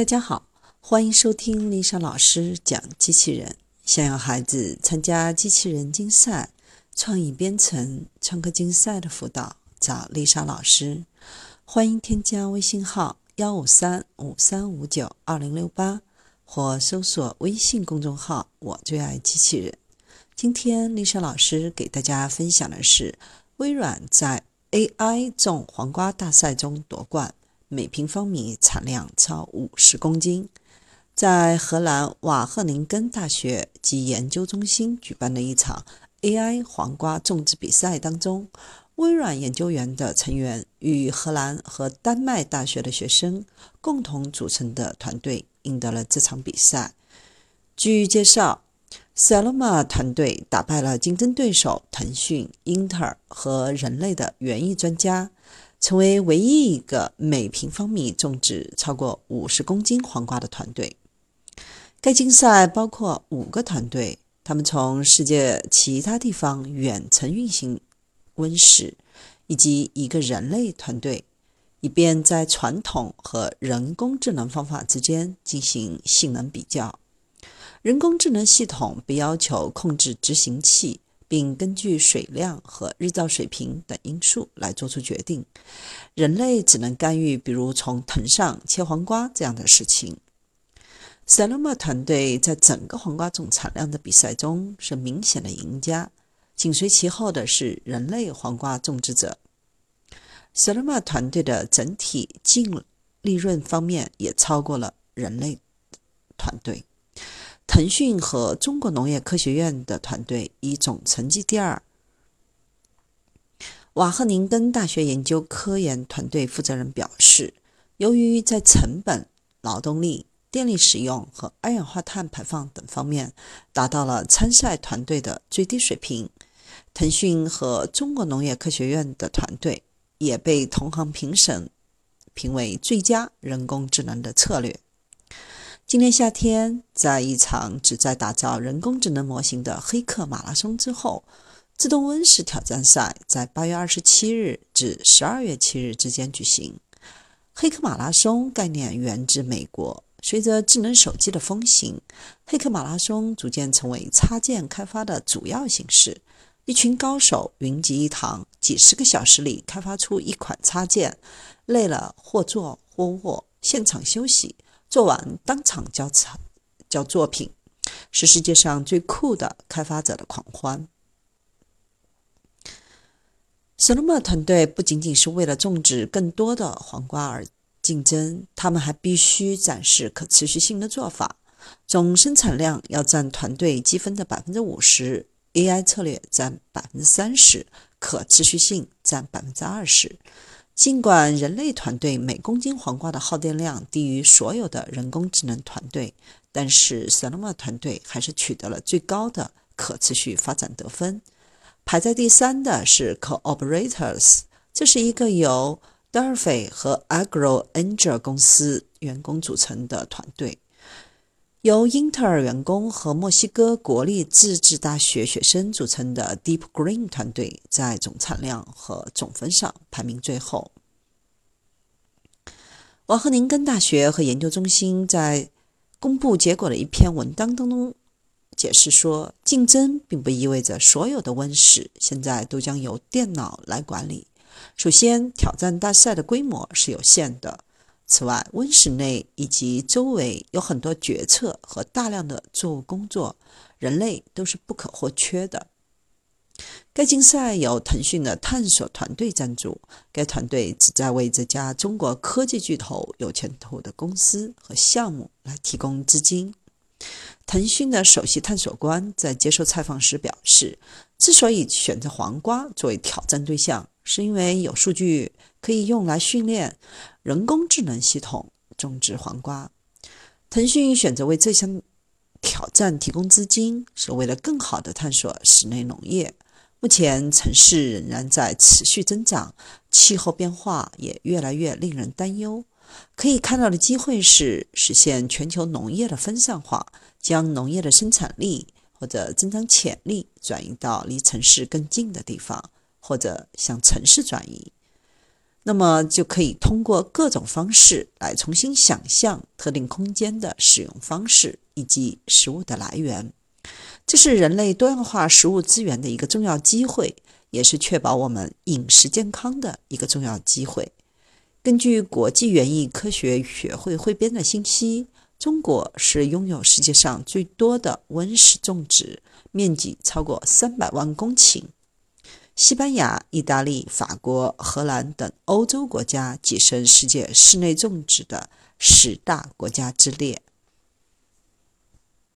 大家好，欢迎收听丽莎老师讲机器人。想要孩子参加机器人竞赛、创意编程、创客竞赛的辅导，找丽莎老师。欢迎添加微信号幺五三五三五九二零六八，或搜索微信公众号“我最爱机器人”。今天丽莎老师给大家分享的是微软在 AI 种黄瓜大赛中夺冠。每平方米产量超五十公斤，在荷兰瓦赫宁根大学及研究中心举办的一场 AI 黄瓜种植比赛当中，微软研究员的成员与荷兰和丹麦大学的学生共同组成的团队赢得了这场比赛。据介绍，Saloma 团队打败了竞争对手腾讯、英特尔和人类的园艺专家。成为唯一一个每平方米种植超过五十公斤黄瓜的团队。该竞赛包括五个团队，他们从世界其他地方远程运行温室，以及一个人类团队，以便在传统和人工智能方法之间进行性能比较。人工智能系统被要求控制执行器。并根据水量和日照水平等因素来做出决定。人类只能干预，比如从藤上切黄瓜这样的事情。塞勒玛团队在整个黄瓜总产量的比赛中是明显的赢家，紧随其后的是人类黄瓜种植者。塞勒玛团队的整体净利润方面也超过了人类团队。腾讯和中国农业科学院的团队以总成绩第二。瓦赫宁根大学研究科研团队负责人表示，由于在成本、劳动力、电力使用和二氧化碳排放等方面达到了参赛团队的最低水平，腾讯和中国农业科学院的团队也被同行评审评为最佳人工智能的策略。今年夏天，在一场旨在打造人工智能模型的黑客马拉松之后，自动温室挑战赛在八月二十七日至十二月七日之间举行。黑客马拉松概念源自美国，随着智能手机的风行，黑客马拉松逐渐成为插件开发的主要形式。一群高手云集一堂，几十个小时里开发出一款插件，累了或坐或卧，现场休息。做完当场交产交作品，是世界上最酷的开发者的狂欢。s o l o m a 团队不仅仅是为了种植更多的黄瓜而竞争，他们还必须展示可持续性的做法。总生产量要占团队积分的百分之五十，AI 策略占百分之三十，可持续性占百分之二十。尽管人类团队每公斤黄瓜的耗电量低于所有的人工智能团队，但是 Saloma 团队还是取得了最高的可持续发展得分。排在第三的是 Cooperators，这是一个由 Durfee 和 AgroAngel 公司员工组成的团队。由英特尔员工和墨西哥国立自治大学学生组成的 Deep Green 团队，在总产量和总分上排名最后。瓦赫宁根大学和研究中心在公布结果的一篇文章当中解释说，竞争并不意味着所有的温室现在都将由电脑来管理。首先，挑战大赛的规模是有限的。此外，温室内以及周围有很多决策和大量的作物工作，人类都是不可或缺的。该竞赛由腾讯的探索团队赞助，该团队旨在为这家中国科技巨头有前途的公司和项目来提供资金。腾讯的首席探索官在接受采访时表示，之所以选择黄瓜作为挑战对象，是因为有数据可以用来训练人工智能系统种植黄瓜。腾讯选择为这项挑战提供资金，是为了更好地探索室内农业。目前，城市仍然在持续增长，气候变化也越来越令人担忧。可以看到的机会是实现全球农业的分散化，将农业的生产力或者增长潜力转移到离城市更近的地方。或者向城市转移。那么就可以通过各种方式来重新想象特定空间的使用方式以及食物的来源。这是人类多样化食物资源的一个重要机会，也是确保我们饮食健康的一个重要机会。根据国际园艺科学学会汇编的信息，中国是拥有世界上最多的温室种植面积，超过三百万公顷。西班牙、意大利、法国、荷兰等欧洲国家跻身世界室内种植的十大国家之列。